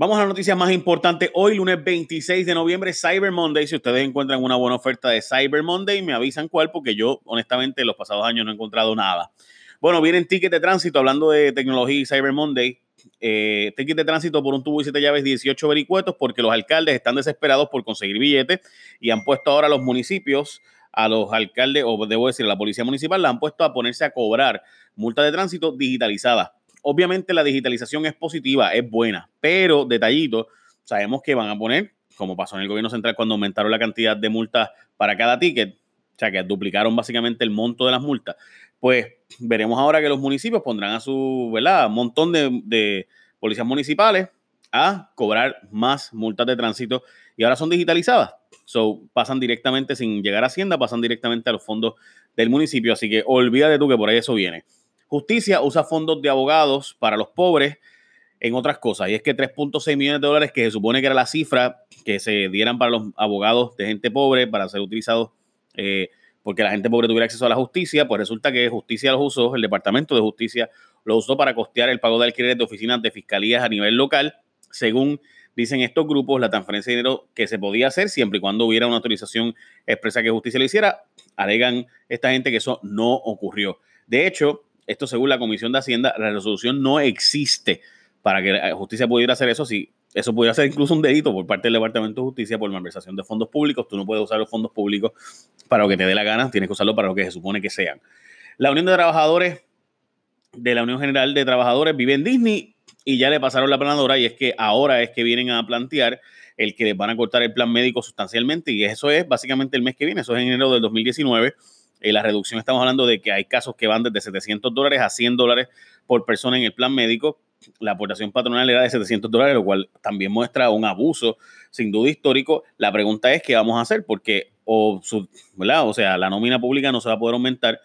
Vamos a las noticias más importantes. Hoy, lunes 26 de noviembre, Cyber Monday. Si ustedes encuentran una buena oferta de Cyber Monday, me avisan cuál, porque yo, honestamente, los pasados años no he encontrado nada. Bueno, vienen tickets de tránsito, hablando de tecnología y Cyber Monday. Eh, ticket de tránsito por un tubo y siete llaves, 18 vericuetos, porque los alcaldes están desesperados por conseguir billetes y han puesto ahora a los municipios, a los alcaldes, o debo decir, a la policía municipal, la han puesto a ponerse a cobrar multas de tránsito digitalizadas Obviamente la digitalización es positiva, es buena, pero detallito, sabemos que van a poner, como pasó en el gobierno central cuando aumentaron la cantidad de multas para cada ticket, o sea que duplicaron básicamente el monto de las multas, pues veremos ahora que los municipios pondrán a su, ¿verdad? Montón de, de policías municipales a cobrar más multas de tránsito y ahora son digitalizadas. So, pasan directamente sin llegar a Hacienda, pasan directamente a los fondos del municipio. Así que olvídate tú que por ahí eso viene. Justicia usa fondos de abogados para los pobres en otras cosas. Y es que 3.6 millones de dólares, que se supone que era la cifra que se dieran para los abogados de gente pobre, para ser utilizados eh, porque la gente pobre tuviera acceso a la justicia, pues resulta que Justicia los usó, el Departamento de Justicia lo usó para costear el pago de alquileres de oficinas de fiscalías a nivel local, según dicen estos grupos, la transferencia de dinero que se podía hacer siempre y cuando hubiera una autorización expresa que justicia lo hiciera, alegan esta gente que eso no ocurrió. De hecho, esto según la Comisión de Hacienda, la resolución no existe para que la justicia pudiera hacer eso. Si eso pudiera ser incluso un delito por parte del Departamento de Justicia por malversación de fondos públicos. Tú no puedes usar los fondos públicos para lo que te dé la gana, tienes que usarlo para lo que se supone que sean. La Unión de Trabajadores de la Unión General de Trabajadores vive en Disney y ya le pasaron la planadora y es que ahora es que vienen a plantear el que les van a cortar el plan médico sustancialmente y eso es básicamente el mes que viene, eso es en enero del 2019 y la reducción estamos hablando de que hay casos que van desde 700 dólares a 100 dólares por persona en el plan médico. La aportación patronal era de 700 dólares, lo cual también muestra un abuso sin duda histórico. La pregunta es qué vamos a hacer, porque o, o sea, la nómina pública no se va a poder aumentar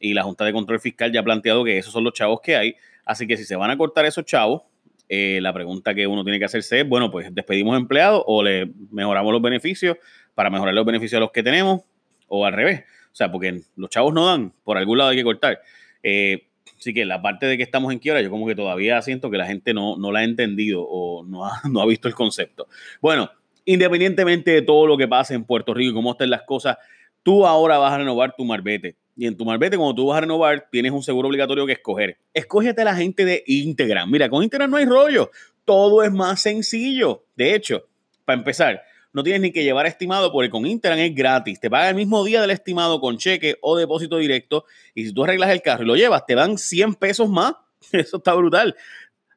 y la Junta de Control Fiscal ya ha planteado que esos son los chavos que hay. Así que si se van a cortar esos chavos, eh, la pregunta que uno tiene que hacerse es, bueno, pues despedimos empleados o le mejoramos los beneficios para mejorar los beneficios a los que tenemos o al revés. O sea, porque los chavos no dan, por algún lado hay que cortar. Eh, así que la parte de que estamos en quiebra, yo como que todavía siento que la gente no, no la ha entendido o no ha, no ha visto el concepto. Bueno, independientemente de todo lo que pase en Puerto Rico y cómo estén las cosas, tú ahora vas a renovar tu marbete. Y en tu marbete, cuando tú vas a renovar, tienes un seguro obligatorio que escoger. Escógete a la gente de Integram. Mira, con Integram no hay rollo. Todo es más sencillo. De hecho, para empezar, no tienes ni que llevar estimado porque con Interan es gratis. Te paga el mismo día del estimado con cheque o depósito directo. Y si tú arreglas el carro y lo llevas, te dan 100 pesos más. Eso está brutal.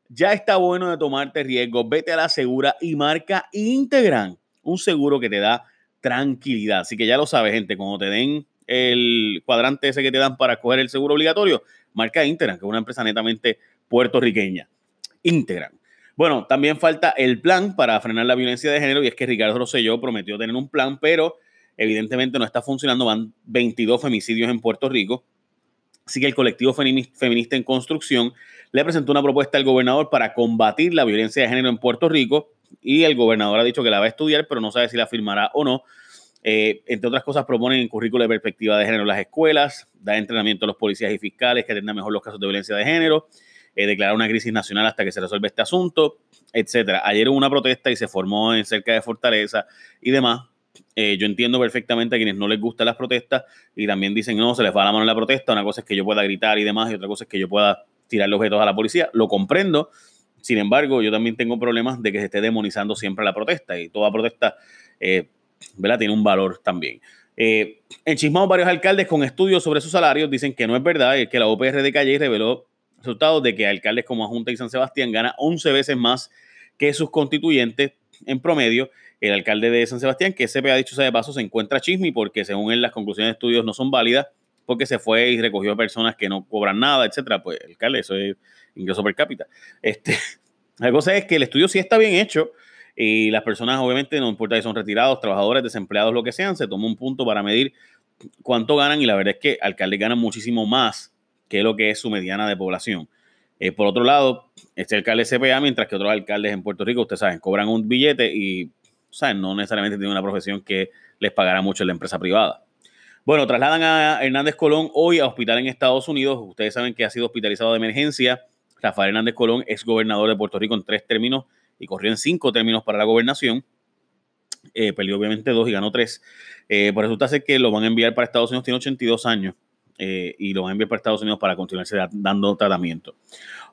Ya está bueno de tomarte riesgo. Vete a la segura y marca Integran. Un seguro que te da tranquilidad. Así que ya lo sabes, gente. Cuando te den el cuadrante ese que te dan para escoger el seguro obligatorio, marca Integran, que es una empresa netamente puertorriqueña. Integran. Bueno, también falta el plan para frenar la violencia de género y es que Ricardo Rosselló prometió tener un plan, pero evidentemente no está funcionando. Van 22 femicidios en Puerto Rico. Así que el colectivo feminista en construcción le presentó una propuesta al gobernador para combatir la violencia de género en Puerto Rico y el gobernador ha dicho que la va a estudiar, pero no sabe si la firmará o no. Eh, entre otras cosas, proponen currículo de perspectiva de género en las escuelas, dar entrenamiento a los policías y fiscales que atendan mejor los casos de violencia de género, eh, declarar una crisis nacional hasta que se resuelva este asunto, etcétera. Ayer hubo una protesta y se formó en cerca de Fortaleza y demás. Eh, yo entiendo perfectamente a quienes no les gustan las protestas y también dicen, no, se les va la mano en la protesta. Una cosa es que yo pueda gritar y demás, y otra cosa es que yo pueda tirar los objetos a la policía. Lo comprendo. Sin embargo, yo también tengo problemas de que se esté demonizando siempre la protesta y toda protesta, eh, ¿verdad? Tiene un valor también. Eh, enchismados varios alcaldes con estudios sobre sus salarios dicen que no es verdad, es que la OPR de Calle reveló resultados de que alcaldes como Junta y San Sebastián gana 11 veces más que sus constituyentes en promedio. El alcalde de San Sebastián, que se ha dicho sea de paso, se encuentra chismi porque según él las conclusiones de estudios no son válidas porque se fue y recogió a personas que no cobran nada, etcétera. Pues el alcalde, eso es ingreso per cápita. Este, la cosa es que el estudio sí está bien hecho y las personas obviamente no importa si son retirados, trabajadores, desempleados, lo que sean, se toma un punto para medir cuánto ganan y la verdad es que alcaldes ganan muchísimo más que lo que es su mediana de población. Eh, por otro lado, este alcalde CPA, mientras que otros alcaldes en Puerto Rico, ustedes saben, cobran un billete y ¿saben? no necesariamente tienen una profesión que les pagará mucho en la empresa privada. Bueno, trasladan a Hernández Colón hoy a hospital en Estados Unidos. Ustedes saben que ha sido hospitalizado de emergencia. Rafael Hernández Colón, ex gobernador de Puerto Rico en tres términos y corrió en cinco términos para la gobernación. Eh, perdió obviamente dos y ganó tres. Eh, por resulta ser que lo van a enviar para Estados Unidos, tiene 82 años eh, y lo van a enviar para Estados Unidos para continuarse dando tratamiento.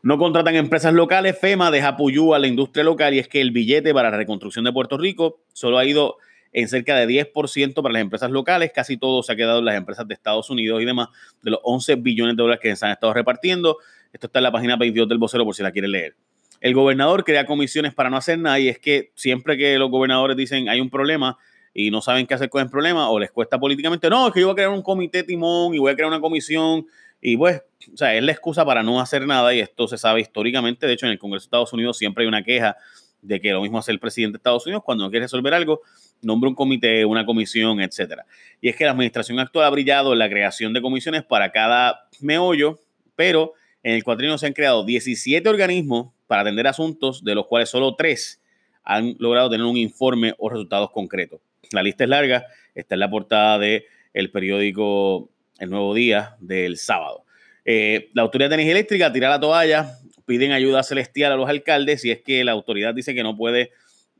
No contratan empresas locales, FEMA deja Puyú a la industria local y es que el billete para la reconstrucción de Puerto Rico solo ha ido en cerca de 10% para las empresas locales, casi todo se ha quedado en las empresas de Estados Unidos y demás, de los 11 billones de dólares que se han estado repartiendo. Esto está en la página 22 del vocero por si la quiere leer. El gobernador crea comisiones para no hacer nada y es que siempre que los gobernadores dicen hay un problema y no saben qué hacer con el problema o les cuesta políticamente, no, es que yo voy a crear un comité timón y voy a crear una comisión y pues, o sea, es la excusa para no hacer nada y esto se sabe históricamente. De hecho, en el Congreso de Estados Unidos siempre hay una queja de que lo mismo hace el presidente de Estados Unidos cuando no quiere resolver algo, nombra un comité, una comisión, etcétera. Y es que la administración actual ha brillado en la creación de comisiones para cada meollo, pero en el cuatrino se han creado 17 organismos para atender asuntos, de los cuales solo tres han logrado tener un informe o resultados concretos. La lista es larga, está en la portada del el periódico El Nuevo Día del sábado. Eh, la Autoridad de Energía Eléctrica tira la toalla, piden ayuda celestial a los alcaldes y es que la autoridad dice que no puede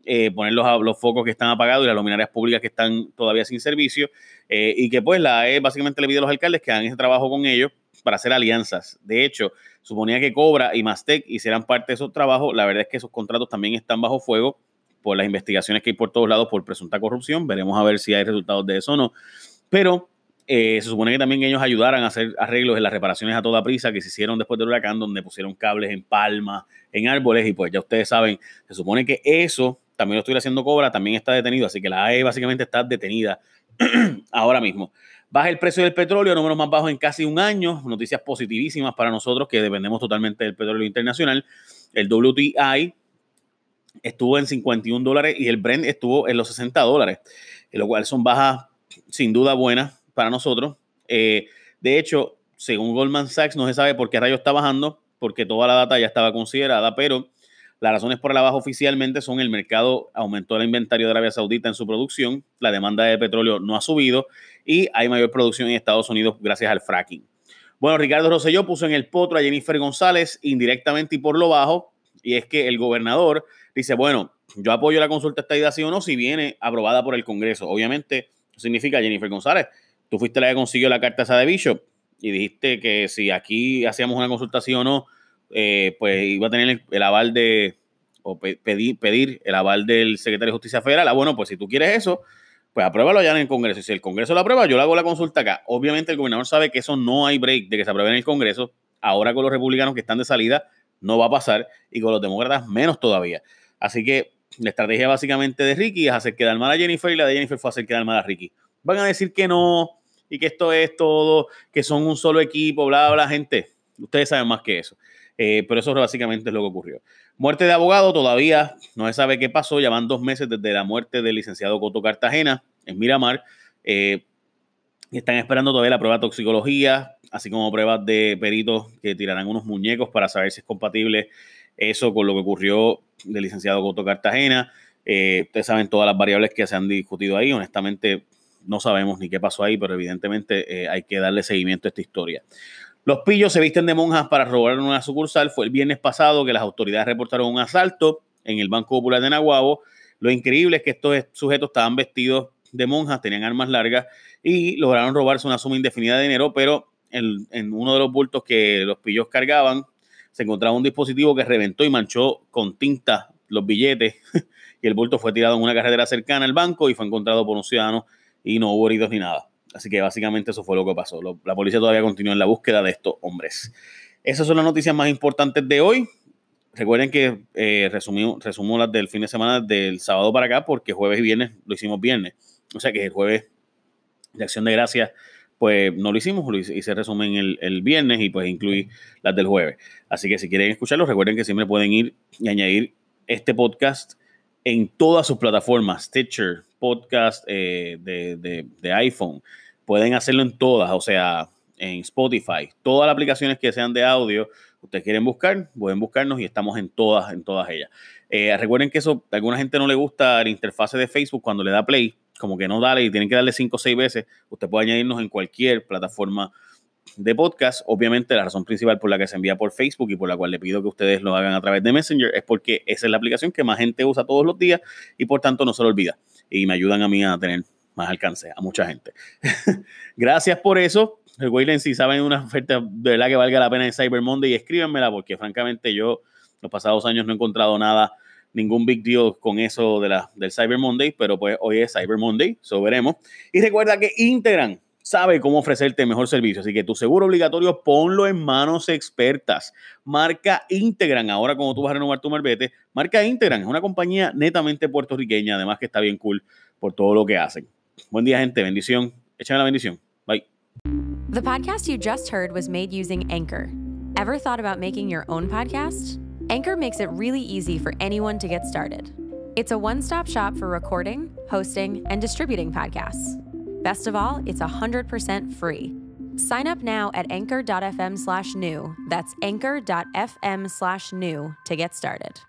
eh, poner los, los, focos que están apagados y las luminarias públicas que están todavía sin servicio eh, y que pues la E básicamente le pide a los alcaldes que hagan ese trabajo con ellos para hacer alianzas. De hecho, suponía que Cobra y Mastec hicieran parte de esos trabajos. La verdad es que esos contratos también están bajo fuego por las investigaciones que hay por todos lados por presunta corrupción. Veremos a ver si hay resultados de eso o no. Pero eh, se supone que también ellos ayudaran a hacer arreglos en las reparaciones a toda prisa que se hicieron después del huracán, donde pusieron cables en palmas, en árboles, y pues ya ustedes saben, se supone que eso también lo estoy haciendo Cobra, también está detenido, así que la AE básicamente está detenida ahora mismo. Baja el precio del petróleo, números más bajos en casi un año, noticias positivísimas para nosotros que dependemos totalmente del petróleo internacional. El WTI estuvo en 51 dólares y el Brent estuvo en los 60 dólares, lo cual son bajas sin duda buenas para nosotros. Eh, de hecho, según Goldman Sachs, no se sabe por qué rayo está bajando, porque toda la data ya estaba considerada, pero las razones por la baja oficialmente son el mercado aumentó el inventario de Arabia Saudita en su producción, la demanda de petróleo no ha subido y hay mayor producción en Estados Unidos gracias al fracking. Bueno, Ricardo Rosselló puso en el potro a Jennifer González indirectamente y por lo bajo, y es que el gobernador dice, bueno, yo apoyo la consulta esta idea sí o no si viene aprobada por el Congreso. Obviamente, significa Jennifer González. Tú fuiste la que consiguió la carta esa de Bishop y dijiste que si aquí hacíamos una consulta sí o no, eh, pues iba a tener el, aval de, o pedir, pedir el aval del secretario de Justicia Federal. Ah, bueno, pues si tú quieres eso, pues apruébalo ya en el Congreso. Y si el Congreso lo aprueba, yo le hago la consulta acá. Obviamente el gobernador sabe que eso no hay break de que se apruebe en el Congreso. Ahora con los republicanos que están de salida no va a pasar y con los demócratas menos todavía. Así que la estrategia básicamente de Ricky es hacer quedar mal a Jennifer y la de Jennifer fue hacer quedar mal a Ricky. Van a decir que no y que esto es todo, que son un solo equipo, bla, bla, gente. Ustedes saben más que eso. Eh, pero eso básicamente es lo que ocurrió. Muerte de abogado, todavía no se sabe qué pasó. Ya van dos meses desde la muerte del licenciado Coto Cartagena en Miramar. Eh, están esperando todavía la prueba de toxicología, así como pruebas de peritos que tirarán unos muñecos para saber si es compatible eso con lo que ocurrió del licenciado Coto Cartagena. Eh, ustedes saben todas las variables que se han discutido ahí. Honestamente, no sabemos ni qué pasó ahí, pero evidentemente hay que darle seguimiento a esta historia. Los pillos se visten de monjas para robar una sucursal. Fue el viernes pasado que las autoridades reportaron un asalto en el Banco Popular de Nahuabo. Lo increíble es que estos sujetos estaban vestidos de monjas, tenían armas largas y lograron robarse una suma indefinida de dinero, pero en, en uno de los bultos que los pillos cargaban se encontraba un dispositivo que reventó y manchó con tinta los billetes y el bulto fue tirado en una carretera cercana al banco y fue encontrado por un ciudadano y no hubo heridos ni nada. Así que básicamente eso fue lo que pasó. la policía todavía continúa en la búsqueda de estos hombres. Esas son las noticias más importantes de hoy. Recuerden que eh, resumimos, resumo las del fin de semana del sábado para acá porque jueves y viernes lo hicimos viernes. O sea que el jueves de acción de gracias pues no lo hicimos, y se resumen el, el, viernes y pues incluí las del jueves. Así que si quieren escucharlo, recuerden que siempre pueden ir y añadir este podcast en todas sus plataformas, Stitcher, podcast eh, de, iPhone. Pueden hacerlo en todas, o sea, en Spotify, todas las aplicaciones que sean de audio, ustedes quieren buscar, pueden buscarnos y estamos en todas, en todas ellas. Eh, recuerden que eso, a alguna gente no le gusta la interfase de Facebook cuando le da play, como que no dale y tienen que darle 5 o 6 veces. Usted puede añadirnos en cualquier plataforma de podcast. Obviamente, la razón principal por la que se envía por Facebook y por la cual le pido que ustedes lo hagan a través de Messenger es porque esa es la aplicación que más gente usa todos los días y por tanto no se lo olvida. Y me ayudan a mí a tener más alcance a mucha gente. Gracias por eso. Recuerden, si saben una oferta de verdad que valga la pena en Cyber Monday, escríbanmela porque francamente yo los pasados años no he encontrado nada, ningún big deal con eso de la, del Cyber Monday, pero pues hoy es Cyber Monday, eso veremos. Y recuerda que Integran sabe cómo ofrecerte mejor servicio, así que tu seguro obligatorio ponlo en manos expertas. Marca Integran, ahora como tú vas a renovar tu marbete, marca Integran, es una compañía netamente puertorriqueña, además que está bien cool por todo lo que hacen. Buen día, gente, bendición. Échame la bendición. Bye. The podcast you just heard was made using Anchor. Ever thought about making your own podcast? Anchor makes it really easy for anyone to get started. It's a one stop shop for recording, hosting, and distributing podcasts. Best of all, it's 100% free. Sign up now at anchor.fm slash new. That's anchor.fm slash new to get started.